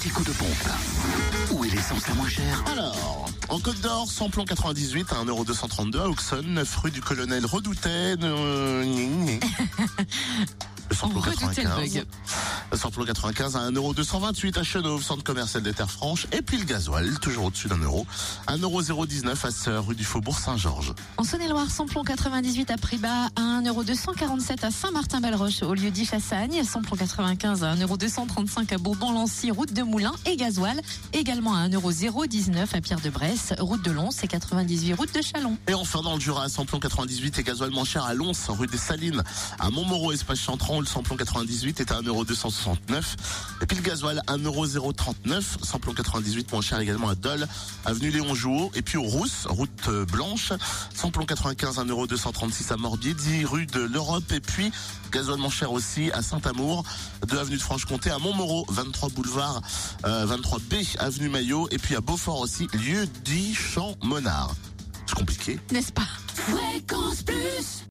petit coup de pompe. Où est l'essence la moins chère Alors, en Côte d'Or, samplon 98 à 1,232€ à Auxonne, 9 rue du Colonel Redoutet. euh, samplon Redoutait le 95. Samplon 95 à 1,228€ à Chenauve, centre commercial des Terres Franches. Et puis le gasoil, toujours au-dessus d'un euro. 1,019€ à Sœur, rue du Faubourg Saint-Georges. En Saône-et-Loire, samplon 98 à prix bas à 1,247€ à Saint-Martin-Belleroche au lieu dit Chassagne. Samplon 95 à 1,235€ à Bourbon-Lancy, route de Moulins et gasoil. Également à 1,019€ à Pierre-de-Bresse, route de Lons et 98 route de Chalon. Et enfin, dans le Jura, samplon 98 et gasoil moins cher à Lons, rue des Salines. À Montmoreau, espace Chantran, le samplon 98 est à 1,269€. Et puis le gasoil, 1,039€. Samplon 98 moins cher également à Dole, avenue Léon Jouot. Et puis aux Rousses, route euh, Blanche. Samplon 95, 1,236€ à Morbier, 10 rue de l'Europe. Et puis, gasoil moins cher aussi à Saint-Amour, 2 avenue de Franche-Comté, à Montmoreau, 23 boulevard, euh, 23B, avenue Maillot. Et puis à Beaufort aussi, lieu dit Champ Monard. C'est compliqué. N'est-ce pas? Fréquence Plus